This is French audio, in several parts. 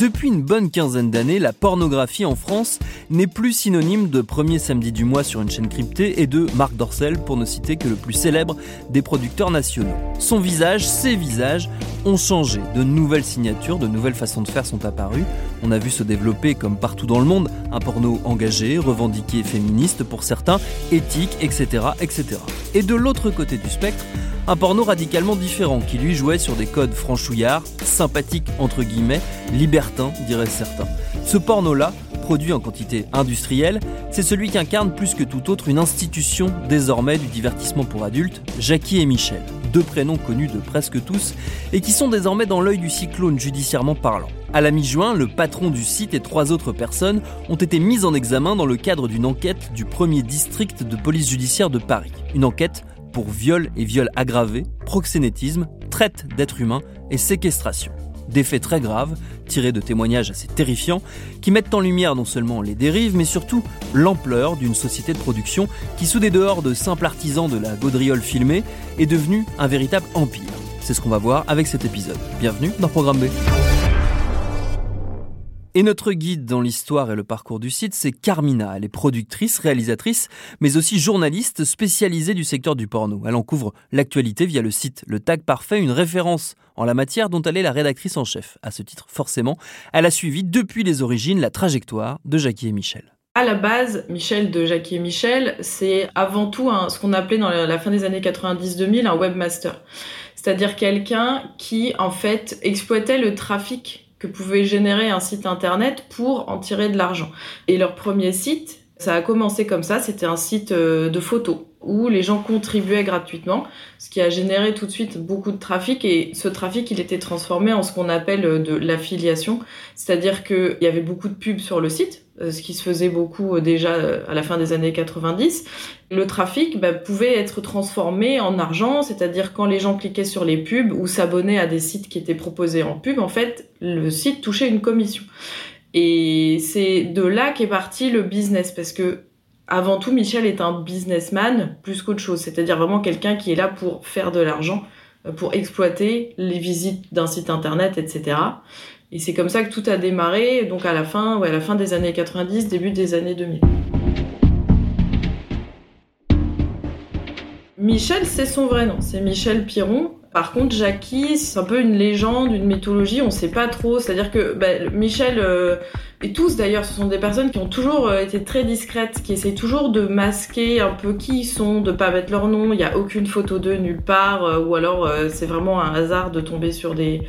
Depuis une bonne quinzaine d'années, la pornographie en France n'est plus synonyme de premier samedi du mois sur une chaîne cryptée et de Marc Dorcel, pour ne citer que le plus célèbre des producteurs nationaux. Son visage, ses visages ont changé. De nouvelles signatures, de nouvelles façons de faire sont apparues. On a vu se développer, comme partout dans le monde, un porno engagé, revendiqué féministe pour certains, éthique, etc. etc. Et de l'autre côté du spectre, un porno radicalement différent qui lui jouait sur des codes franchouillards, sympathiques entre guillemets, libertins diraient certains. Ce porno-là, produit en quantité industrielle, c'est celui qui incarne plus que tout autre une institution désormais du divertissement pour adultes, Jackie et Michel, deux prénoms connus de presque tous et qui sont désormais dans l'œil du cyclone judiciairement parlant. À la mi-juin, le patron du site et trois autres personnes ont été mises en examen dans le cadre d'une enquête du premier district de police judiciaire de Paris. Une enquête pour viol et viol aggravé, proxénétisme, traite d'êtres humains et séquestration. Des faits très graves, tirés de témoignages assez terrifiants, qui mettent en lumière non seulement les dérives, mais surtout l'ampleur d'une société de production qui, sous des dehors de simples artisans de la gaudriole filmée, est devenue un véritable empire. C'est ce qu'on va voir avec cet épisode. Bienvenue dans Programme B. Et notre guide dans l'histoire et le parcours du site, c'est Carmina. Elle est productrice, réalisatrice, mais aussi journaliste spécialisée du secteur du porno. Elle en couvre l'actualité via le site Le Tag Parfait, une référence en la matière dont elle est la rédactrice en chef. À ce titre, forcément, elle a suivi depuis les origines la trajectoire de Jackie et Michel. À la base, Michel de Jackie et Michel, c'est avant tout ce qu'on appelait dans la fin des années 90-2000 un webmaster. C'est-à-dire quelqu'un qui, en fait, exploitait le trafic que pouvait générer un site internet pour en tirer de l'argent. Et leur premier site, ça a commencé comme ça, c'était un site euh, de photos où les gens contribuaient gratuitement, ce qui a généré tout de suite beaucoup de trafic et ce trafic il était transformé en ce qu'on appelle euh, de l'affiliation, c'est-à-dire qu'il y avait beaucoup de pubs sur le site, euh, ce qui se faisait beaucoup déjà à la fin des années 90. Le trafic bah, pouvait être transformé en argent, c'est-à-dire quand les gens cliquaient sur les pubs ou s'abonnaient à des sites qui étaient proposés en pub, en fait, le site touchait une commission. Et c'est de là qu'est parti le business, parce que avant tout, Michel est un businessman plus qu'autre chose, c'est-à-dire vraiment quelqu'un qui est là pour faire de l'argent, euh, pour exploiter les visites d'un site internet, etc. Et c'est comme ça que tout a démarré, donc à la fin, ouais, à la fin des années 90, début des années 2000. Michel, c'est son vrai nom, c'est Michel Piron. Par contre, Jackie, c'est un peu une légende, une mythologie, on sait pas trop. C'est-à-dire que bah, Michel, euh, et tous d'ailleurs, ce sont des personnes qui ont toujours euh, été très discrètes, qui essaient toujours de masquer un peu qui ils sont, de pas mettre leur nom. Il n'y a aucune photo d'eux nulle part, euh, ou alors c'est vraiment un hasard de tomber sur des,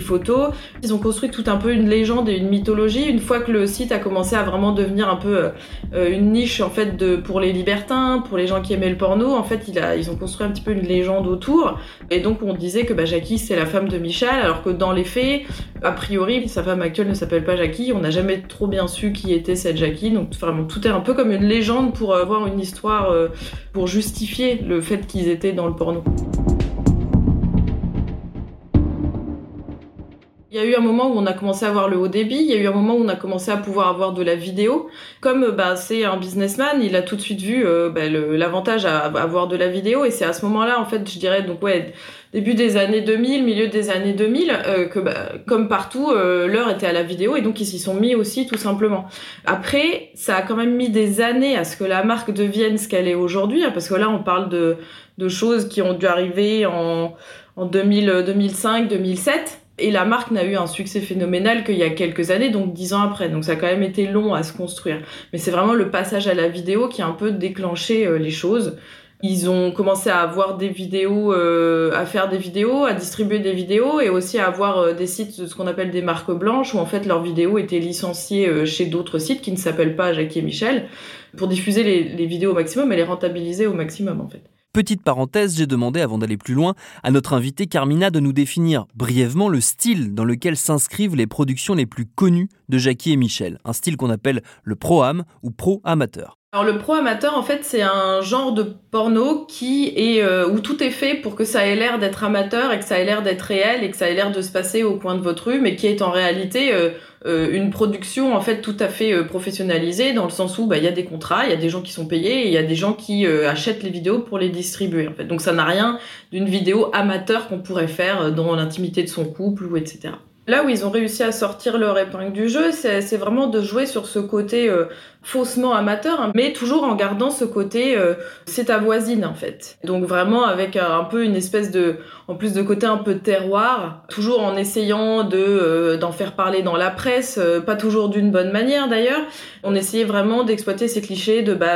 photos. Ils ont construit tout un peu une légende et une mythologie. Une fois que le site a commencé à vraiment devenir un peu une niche en fait de pour les libertins, pour les gens qui aimaient le porno, en fait, ils ont construit un petit peu une légende autour. Disait que bah, Jackie c'est la femme de Michel, alors que dans les faits, a priori, sa femme actuelle ne s'appelle pas Jackie. On n'a jamais trop bien su qui était cette Jackie. Donc vraiment tout est un peu comme une légende pour avoir une histoire, euh, pour justifier le fait qu'ils étaient dans le porno. Y a eu un moment où on a commencé à avoir le haut débit, il y a eu un moment où on a commencé à pouvoir avoir de la vidéo. Comme bah, c'est un businessman, il a tout de suite vu euh, bah, l'avantage à avoir de la vidéo et c'est à ce moment-là, en fait, je dirais, donc ouais, début des années 2000, milieu des années 2000, euh, que bah, comme partout, euh, l'heure était à la vidéo et donc ils s'y sont mis aussi tout simplement. Après, ça a quand même mis des années à ce que la marque devienne ce qu'elle est aujourd'hui, hein, parce que là on parle de, de choses qui ont dû arriver en, en 2000, 2005, 2007. Et la marque n'a eu un succès phénoménal qu'il y a quelques années, donc dix ans après. Donc ça a quand même été long à se construire. Mais c'est vraiment le passage à la vidéo qui a un peu déclenché euh, les choses. Ils ont commencé à avoir des vidéos, euh, à faire des vidéos, à distribuer des vidéos et aussi à avoir euh, des sites, ce qu'on appelle des marques blanches, où en fait leurs vidéos étaient licenciées chez d'autres sites qui ne s'appellent pas Jackie et Michel, pour diffuser les vidéos au maximum et les rentabiliser au maximum en fait. Petite parenthèse, j'ai demandé avant d'aller plus loin à notre invité Carmina de nous définir brièvement le style dans lequel s'inscrivent les productions les plus connues de Jackie et Michel, un style qu'on appelle le pro-am ou pro-amateur. Alors le pro amateur en fait c'est un genre de porno qui est euh, où tout est fait pour que ça ait l'air d'être amateur et que ça ait l'air d'être réel et que ça ait l'air de se passer au coin de votre rue mais qui est en réalité euh, euh, une production en fait tout à fait professionnalisée dans le sens où bah il y a des contrats, il y a des gens qui sont payés et il y a des gens qui achètent les vidéos pour les distribuer en fait. Donc ça n'a rien d'une vidéo amateur qu'on pourrait faire dans l'intimité de son couple ou etc. Là où ils ont réussi à sortir leur épingle du jeu, c'est vraiment de jouer sur ce côté faussement amateur, hein, mais toujours en gardant ce côté euh, c'est ta voisine en fait. Donc vraiment avec un, peu une espèce de, en plus de côté un peu terroir, toujours en essayant de euh, d'en faire parler dans la presse, euh, pas toujours d'une bonne manière d'ailleurs. On essayait vraiment d'exploiter ces clichés de bah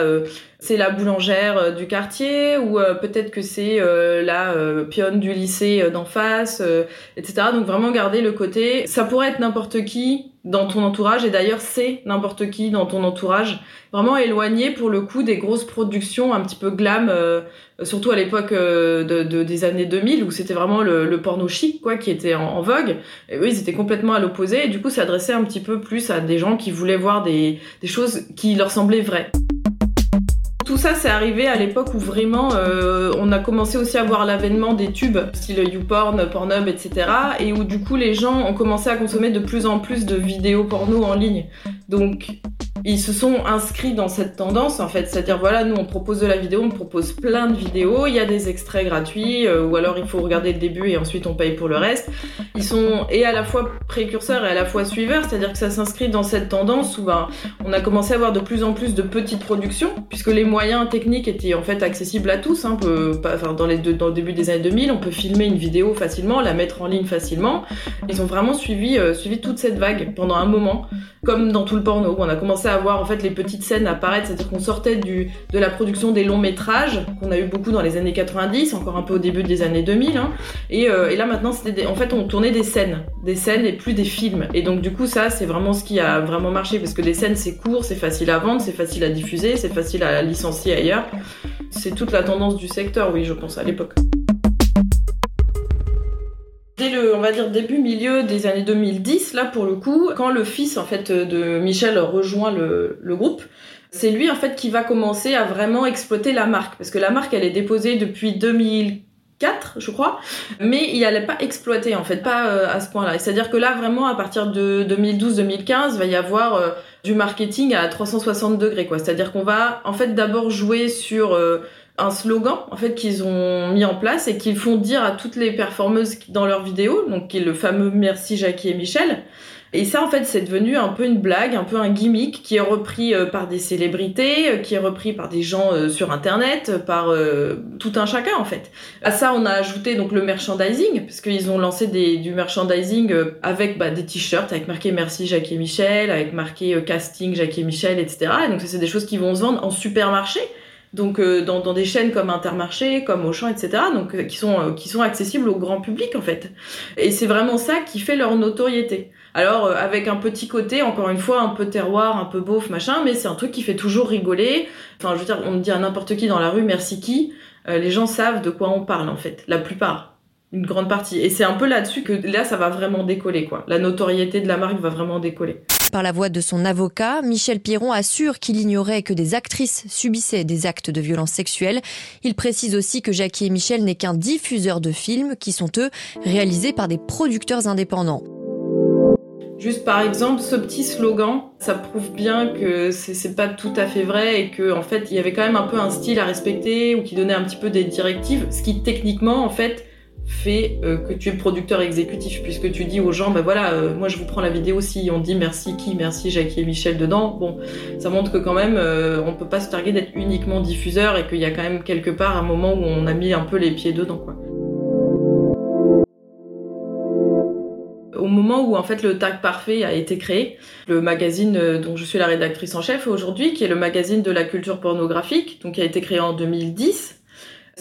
c'est la boulangère du quartier ou peut-être que c'est la pionne du lycée d'en face, etc. Donc vraiment garder le côté, ça pourrait être n'importe qui, dans ton entourage et d'ailleurs c'est n'importe qui dans ton entourage vraiment éloigné pour le coup des grosses productions un petit peu glam euh, surtout à l'époque euh, de, des années 2000 où c'était vraiment le, porno chic quoi qui était en, vogue. Et eux ils étaient complètement à l'opposé et du coup ça adressait un petit peu plus à des gens qui voulaient voir des, des choses qui leur semblaient vraies tout ça, c'est arrivé à l'époque où vraiment euh, on a commencé aussi à voir l'avènement des tubes, style YouPorn, Pornhub, etc. Et où du coup les gens ont commencé à consommer de plus en plus de vidéos porno en ligne. Donc ils se sont inscrits dans cette tendance en fait, c'est-à-dire voilà, nous on propose de la vidéo, on propose plein de vidéos, il y a des extraits gratuits euh, ou alors il faut regarder le début et ensuite on paye pour le reste. Ils sont et à la fois précurseurs et à la fois suiveurs, c'est-à-dire que ça s'inscrit dans cette tendance où ben, on a commencé à avoir de plus en plus de petites productions puisque les moyens techniques étaient en fait accessibles à tous. Hein, dans, les dans le début des années 2000, on peut filmer une vidéo facilement, la mettre en ligne facilement. Ils ont vraiment suivi, euh, suivi toute cette vague pendant un moment, comme dans tout le porno. Où on a commencé à voir en fait les petites scènes apparaître, c'est-à-dire qu'on sortait du, de la production des longs métrages qu'on a eu beaucoup dans les années 90, encore un peu au début des années 2000. Hein, et, euh, et, là maintenant, c'était en fait on tournait des scènes, des scènes et plus des films. Et donc du coup ça c'est vraiment ce qui a vraiment marché parce que des scènes c'est court, c'est facile à vendre, c'est facile à diffuser, c'est facile à licencier ailleurs. C'est toute la tendance du secteur, oui, je pense, à l'époque. Le, on va dire, début, milieu des années 2010, là, pour le coup, quand le fils, en fait, de Michel rejoint le, groupe, c'est lui, en fait, qui va commencer à vraiment exploiter la marque. Parce que la marque, elle est déposée depuis 2004, je crois, mais il n'allait pas exploiter en fait, pas euh, à ce point-là. C'est-à-dire que là, vraiment, à partir de 2012-2015, va y avoir euh, du marketing à 360 degrés, quoi. C'est-à-dire qu'on va, en fait, d'abord jouer sur euh, un slogan, en fait, qu'ils ont mis en place et qu'ils font dire à toutes les performeuses dans leurs vidéos, donc qui est le fameux Merci Jackie et Michel. Et ça, en fait, c'est devenu un peu une blague, un peu un gimmick qui est repris euh, par des célébrités, euh, qui est repris par des gens euh, sur Internet, par tout un chacun, en fait. À ça, on a ajouté donc le merchandising, parce qu'ils ont lancé du merchandising avec bah, des t-shirts avec marqué Merci Jacques et Michel, avec marqué Casting Jacques et Michel, etc. Et donc, c'est des choses qui vont se vendre en supermarché donc dans, dans, des chaînes comme Intermarché, comme Auchan, etc. Donc qui sont qui sont accessibles au grand public en fait. Et c'est vraiment ça qui fait leur notoriété. Alors euh, avec un petit côté, encore une fois, un peu terroir, un peu beauf, machin, mais c'est un truc qui fait toujours rigoler. Enfin, je veux dire, on dit à n'importe qui dans la rue merci qui, euh, les gens savent de quoi on parle en fait, la plupart, une grande partie. Et c'est un peu là-dessus que là, ça va vraiment décoller quoi. La notoriété de la marque va vraiment décoller. Par la voix de son avocat, Michel Piron assure qu'il ignorait que des actrices subissaient des actes de violence sexuelle. Il précise aussi que Jackie et Michel n'est qu'un diffuseur de films qui sont eux réalisés par des producteurs indépendants. Juste par exemple, ce petit slogan, ça prouve bien que c'est pas tout à fait vrai et que en fait il y avait quand même un peu un style à respecter ou qui donnait un petit peu des directives, ce qui techniquement en fait fait euh, que tu es producteur exécutif puisque tu dis aux gens ben voilà euh, moi je vous prends la vidéo si on dit merci qui merci Jackie et Michel dedans bon ça montre que quand même euh, on peut pas se targuer d'être uniquement diffuseur et qu'il y a quand même quelque part un moment où on a mis un peu les pieds dedans. Au moment où en fait le tag parfait a été créé, le magazine dont je suis la rédactrice en chef aujourd'hui, qui est le magazine de la culture pornographique, donc qui a été créé en 2010,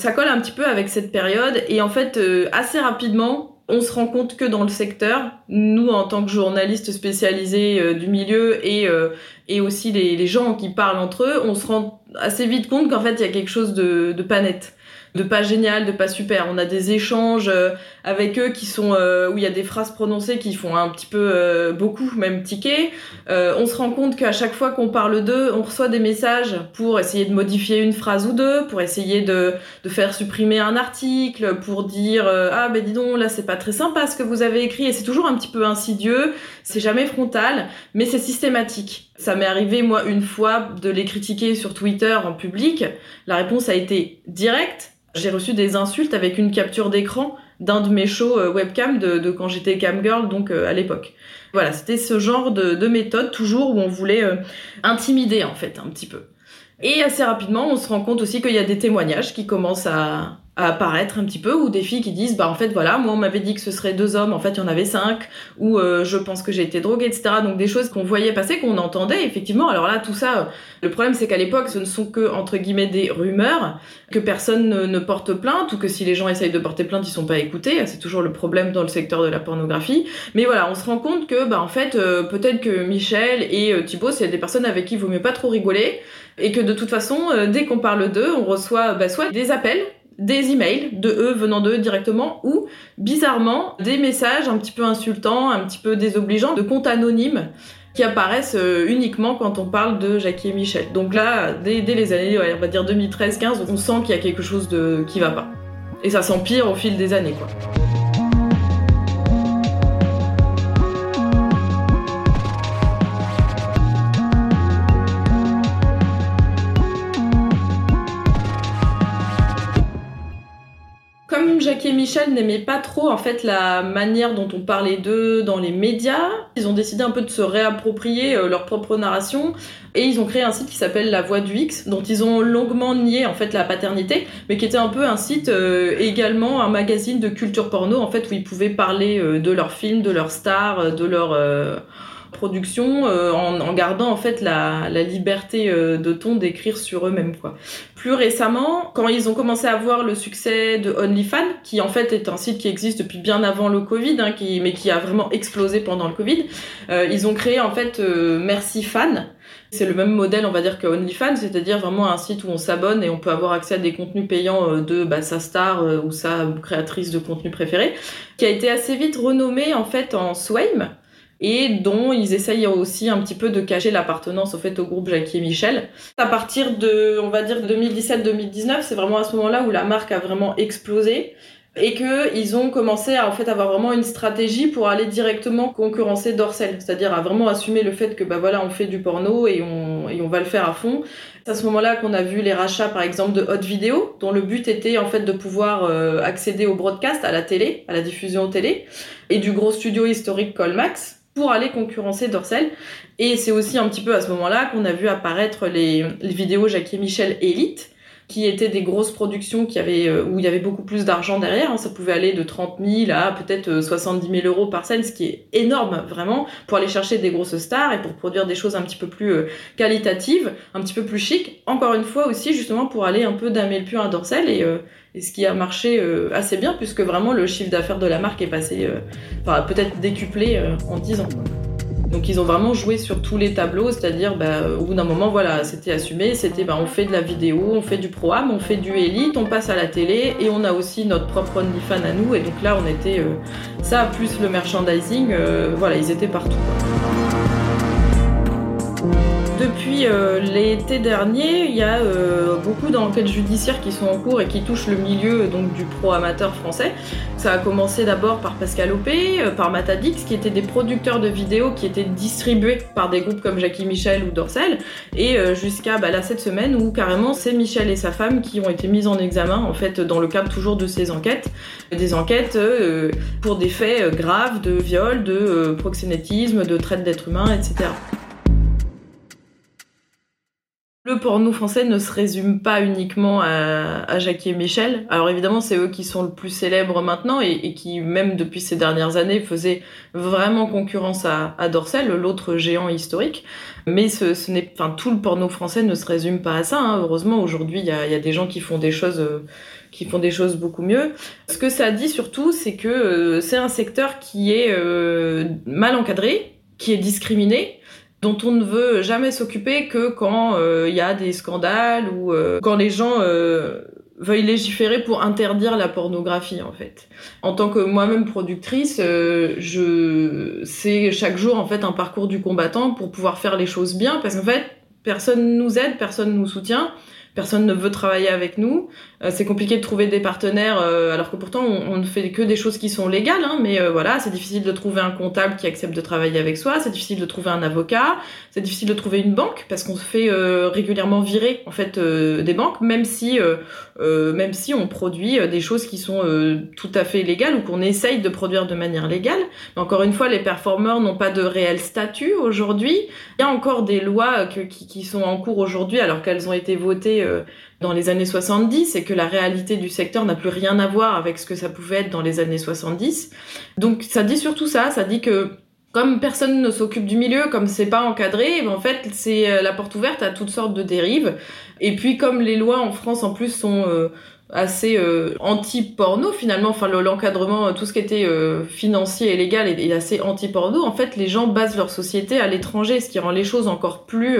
ça colle un petit peu avec cette période et en fait euh, assez rapidement on se rend compte que dans le secteur, nous en tant que journalistes spécialisés euh, du milieu et, euh, et aussi les, gens qui parlent entre eux, on se rend assez vite compte qu'en fait il y a quelque chose de, pas net de pas génial, de pas super. On a des échanges avec eux qui sont euh, où il y a des phrases prononcées qui font un petit peu euh, beaucoup même tiquer. on se rend compte qu'à chaque fois qu'on parle d'eux, on reçoit des messages pour essayer de modifier une phrase ou deux, pour essayer de, de faire supprimer un article, pour dire ah ben dis donc là c'est pas très sympa ce que vous avez écrit et c'est toujours un petit peu insidieux, c'est jamais frontal, mais c'est systématique. Ça m'est arrivé moi une fois de les critiquer sur Twitter en public. La réponse a été directe j'ai reçu des insultes avec une capture d'écran d'un de mes shows euh, webcam de, quand j'étais camgirl, donc euh, à l'époque. Voilà, c'était ce genre de, méthode toujours où on voulait euh, intimider en fait un petit peu. Et assez rapidement, on se rend compte aussi qu'il y a des témoignages qui commencent à apparaître un petit peu ou des filles qui disent bah en fait voilà moi on m'avait dit que ce serait deux hommes en fait il y en avait cinq ou euh, je pense que j'ai été droguée etc donc des choses qu'on voyait passer qu'on entendait effectivement. Alors là tout ça le problème c'est qu'à l'époque ce ne sont que entre guillemets des rumeurs que personne ne, porte plainte ou que si les gens essayent de porter plainte ils sont pas écoutés. C'est toujours le problème dans le secteur de la pornographie. Mais voilà on se rend compte que bah en fait euh, peut-être que Michel et euh, Thibaut c'est des personnes avec qui il vaut mieux pas trop rigoler et que de toute façon dès qu'on parle d'eux on reçoit bah, soit des appels des emails de eux venant d'eux directement ou bizarrement des messages un petit peu insultants, un petit peu désobligeants de comptes anonymes qui apparaissent euh, uniquement quand on parle de Jackie et Michel. Donc là, dès, les années, on va dire 2013-15, on sent qu'il y a quelque chose de qui va pas. Et ça s'empire au fil des années, quoi. Michel n'aimaient pas trop en fait la manière dont on parlait d'eux dans les médias. Ils ont décidé un peu de se réapproprier euh, leur propre narration et ils ont créé un site qui s'appelle La Voix du X, dont ils ont longuement nié en fait la paternité, mais qui était un peu un site euh, également un magazine de culture porno en fait où ils pouvaient parler euh, de leurs films, de leurs stars, de leurs production euh, en, gardant en fait la, liberté euh, de ton d'écrire sur eux-mêmes quoi. Plus récemment, quand ils ont commencé à voir le succès de OnlyFans, qui en fait est un site qui existe depuis bien avant le Covid, hein, qui, mais qui a vraiment explosé pendant le Covid, euh, ils ont créé en fait Merci Fan. C'est le même modèle, on va dire, que OnlyFans, c'est-à-dire vraiment un site où on s'abonne et on peut avoir accès à des contenus payants de bah, sa star ou sa créatrice de contenu préférée, qui a été assez vite renommé en fait en Swame, et dont ils essayent aussi un petit peu de cacher l'appartenance au fait au groupe Jackie et Michel. À partir de, on va dire 2017-2019, c'est vraiment à ce moment-là où la marque a vraiment explosé et que ils ont commencé à en fait avoir vraiment une stratégie pour aller directement concurrencer Dorsel, c'est-à-dire à vraiment assumer le fait que bah voilà on fait du porno et on et on va le faire à fond. C'est à ce moment-là qu'on a vu les rachats par exemple de Hot Video dont le but était en fait de pouvoir euh, accéder au broadcast, à la télé, à la diffusion télé et du gros studio historique Colmax pour aller concurrencer Dorsel. Et c'est aussi un petit peu à ce moment-là qu'on a vu apparaître les, vidéos Jackie et Michel Elite, qui étaient des grosses productions qui avaient, euh, où il y avait beaucoup plus d'argent derrière. Hein. Ça pouvait aller de 30 000 à peut-être 70 euh, 000 euros par scène, ce qui est énorme vraiment pour aller chercher des grosses stars et pour produire des choses un petit peu plus euh, qualitatives, un petit peu plus chic. Encore une fois aussi justement pour aller un peu d'un mille à Dorsel et et ce qui a marché assez bien puisque vraiment le chiffre d'affaires de la marque est passé, enfin peut-être décuplé en 10 ans. Donc ils ont vraiment joué sur tous les tableaux, c'est-à-dire bah, au bout d'un moment, voilà, c'était assumé, c'était bah, on fait de la vidéo, on fait du pro-am, on fait du élite, on passe à la télé et on a aussi notre propre OnlyFans à nous. Et donc là, on était ça plus le merchandising, voilà, ils étaient partout. Depuis euh, l'été dernier, il y a euh, beaucoup d'enquêtes judiciaires qui sont en cours et qui touchent le milieu donc du pro amateur français. Ça a commencé d'abord par Pascal Opé, euh, par Matadix, qui étaient des producteurs de vidéos qui étaient distribués par des groupes comme Jackie Michel ou Dorsel, et jusqu'à bah, cette semaine où carrément c'est Michel et sa femme qui ont été mis en examen en fait dans le cadre toujours de ces enquêtes, des enquêtes pour des faits graves de viol, de proxénétisme, de traite d'êtres humains, etc. Le porno français ne se résume pas uniquement à, Jackie et Michel. Alors évidemment, c'est eux qui sont le plus célèbres maintenant et, qui, même depuis ces dernières années, faisaient vraiment concurrence à, à Dorsel, l'autre géant historique. Mais ce, n'est, enfin, tout le porno français ne se résume pas à ça. Hein. Heureusement, aujourd'hui, il y a, des gens qui font des choses. Euh, qui font des choses beaucoup mieux. Ce que ça dit surtout, c'est que euh, c'est un secteur qui est euh, mal encadré, qui est discriminé, dont on ne veut jamais s'occuper que quand euh, il y a des scandales ou euh, quand les gens euh, veuillent légiférer pour interdire la pornographie en fait. En tant que moi-même productrice, je c'est chaque jour en fait un parcours du combattant pour pouvoir faire les choses bien parce qu'en fait personne nous aide, personne nous soutient personne ne veut travailler avec nous. Euh, c'est compliqué de trouver des partenaires, euh, alors que pourtant on, ne fait que des choses qui sont légales. Hein, mais euh, voilà, c'est difficile de trouver un comptable qui accepte de travailler avec soi. C'est difficile de trouver un avocat. C'est difficile de trouver une banque parce qu'on se fait régulièrement virer en fait des banques, même si même si on produit des choses qui sont tout à fait légales ou qu'on essaye de produire de manière légale. Mais encore une fois, les performeurs n'ont pas de réel statut aujourd'hui. Il y a encore des lois qui, qui sont en cours aujourd'hui alors qu'elles ont été votées dans les années 70 et que la réalité du secteur n'a plus rien à voir avec ce que ça pouvait être dans les années 70. Donc ça dit surtout ça, ça dit que comme personne ne s'occupe du milieu, comme c'est pas encadré, eh ben, en fait c'est euh, la porte ouverte à toutes sortes de dérives. Et puis comme les lois en France en plus sont euh, assez anti-porno finalement, enfin l'encadrement, tout ce qui était financier et légal est, assez anti-porno. En fait, les gens basent leur société à l'étranger, ce qui rend les choses encore plus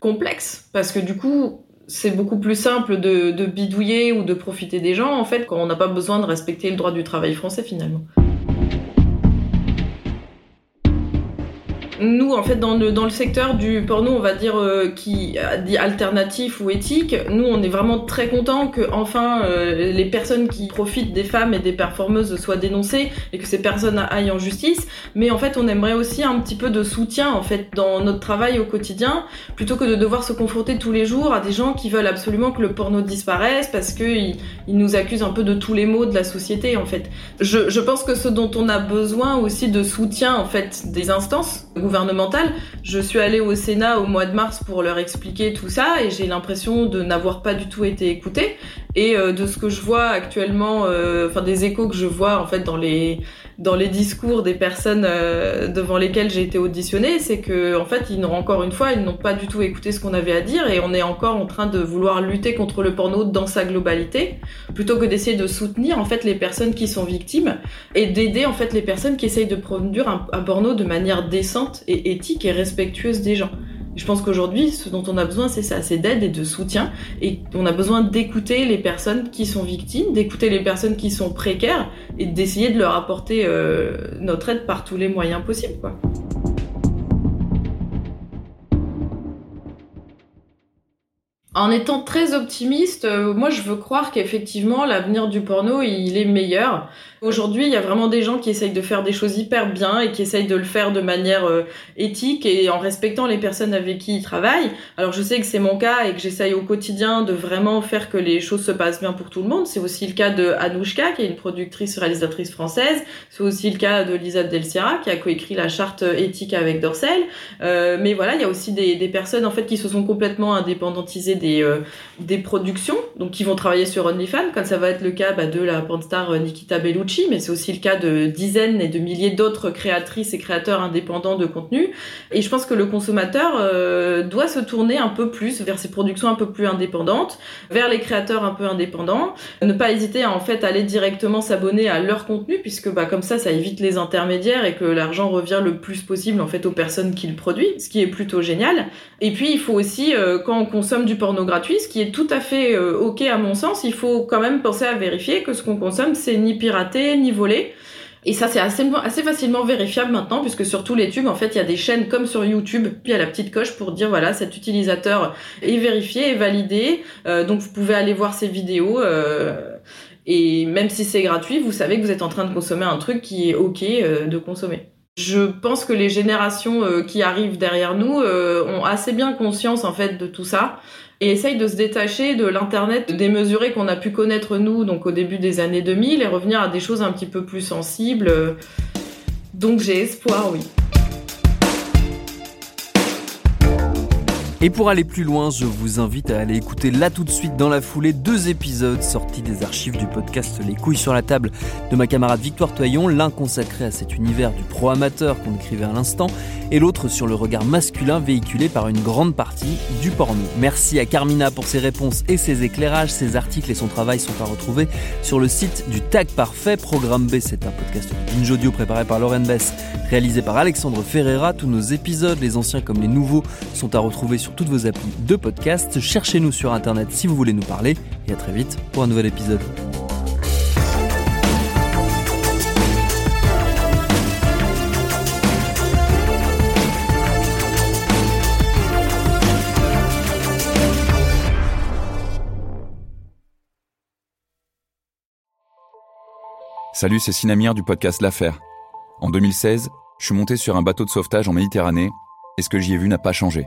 complexes parce que du coup, c'est beaucoup plus simple de, de, bidouiller ou de profiter des gens, en fait, quand on n'a pas besoin de respecter le droit du travail français, finalement. Nous, en fait, dans le, dans le secteur du porno, on va dire euh, qui dit alternatif ou éthique, nous, on est vraiment très content que enfin euh, les personnes qui profitent des femmes et des performeuses soient dénoncées et que ces personnes aillent en justice. Mais en fait, on aimerait aussi un petit peu de soutien en fait dans notre travail au quotidien, plutôt que de devoir se confronter tous les jours à des gens qui veulent absolument que le porno disparaisse parce que ils, nous accusent un peu de tous les maux de la société en fait. Je, je pense que ce dont on a besoin aussi de soutien en fait des instances gouvernementale. Je suis allée au Sénat au mois de mars pour leur expliquer tout ça et j'ai l'impression de n'avoir pas du tout été écoutée. Et euh, de ce que je vois actuellement, euh, enfin des échos que je vois en fait dans les dans les discours des personnes euh, devant lesquelles j'ai été auditionnée, c'est que en fait ils n'ont encore une fois ils n'ont pas du tout écouté ce qu'on avait à dire et on est encore en train de vouloir lutter contre le porno dans sa globalité plutôt que d'essayer de soutenir en fait les personnes qui sont victimes et d'aider en fait les personnes qui essayent de produire un porno de manière décente et éthique et respectueuse des gens. Je pense qu'aujourd'hui, ce dont on a besoin, c'est ça, c'est d'aide et de soutien. Et on a besoin d'écouter les personnes qui sont victimes, d'écouter les personnes qui sont précaires et d'essayer de leur apporter euh, notre aide par tous les moyens possibles. Quoi. En étant très optimiste, euh, moi je veux croire qu'effectivement l'avenir du porno il est meilleur. Aujourd'hui, il y a vraiment des gens qui essayent de faire des choses hyper bien et qui essayent de le faire de manière euh, éthique et en respectant les personnes avec qui ils travaillent. Alors je sais que c'est mon cas et que j'essaye au quotidien de vraiment faire que les choses se passent bien pour tout le monde. C'est aussi le cas de Anouchka, qui est une productrice réalisatrice française. C'est aussi le cas de Lisa Del qui a coécrit la charte éthique avec Dorsel. Euh, mais voilà, il y a aussi des, des, personnes en fait qui se sont complètement indépendantisées des, euh, des productions, donc qui vont travailler sur OnlyFans, comme ça va être le cas bah, de la pornstar Nikita Bellucci mais c'est aussi le cas de dizaines et de milliers d'autres créatrices et créateurs indépendants de contenu. Et je pense que le consommateur euh, doit se tourner un peu plus vers ces productions un peu plus indépendantes, vers les créateurs un peu indépendants, ne pas hésiter à en fait aller directement s'abonner à leur contenu, puisque bah, comme ça, ça évite les intermédiaires et que l'argent revient le plus possible en fait aux personnes qui le produisent, ce qui est plutôt génial. Et puis il faut aussi, euh, quand on consomme du porno gratuit, ce qui est tout à fait euh, ok à mon sens, il faut quand même penser à vérifier que ce qu'on consomme, c'est ni piraté, ni volé. Et ça, c'est assez, assez facilement vérifiable maintenant, puisque sur tous les tubes, en fait, il y a des chaînes comme sur YouTube, puis il y a la petite coche pour dire, voilà, cet utilisateur est vérifié, est validé, euh, donc vous pouvez aller voir ses vidéos. Euh, et même si c'est gratuit, vous savez que vous êtes en train de consommer un truc qui est OK de consommer. Je pense que les générations qui arrivent derrière nous ont assez bien conscience en fait de tout ça et essaye de se détacher de l'internet démesuré qu'on a pu connaître nous donc au début des années 2000 et revenir à des choses un petit peu plus sensibles. Donc j'ai espoir, oui. Et pour aller plus loin, je vous invite à aller écouter là tout de suite dans la foulée deux épisodes sortis des archives du podcast Les couilles sur la table de ma camarade Victoire Toyon, l'un consacré à cet univers du pro amateur qu'on écrivait à l'instant, et l'autre sur le regard masculin véhiculé par une grande partie du porno. Merci à Carmina pour ses réponses et ses éclairages. Ses articles et son travail sont à retrouver sur le site du Tag Parfait. Programme B, c'est un podcast de Binge préparé par Lauren Bess, réalisé par Alexandre Ferreira. Tous nos épisodes, les anciens comme les nouveaux, sont à retrouver toutes vos applis de podcast. Cherchez-nous sur internet si vous voulez nous parler et à très vite pour un nouvel épisode. Salut, c'est Sinamir du podcast L'Affaire. En 2016, je suis monté sur un bateau de sauvetage en Méditerranée et ce que j'y ai vu n'a pas changé.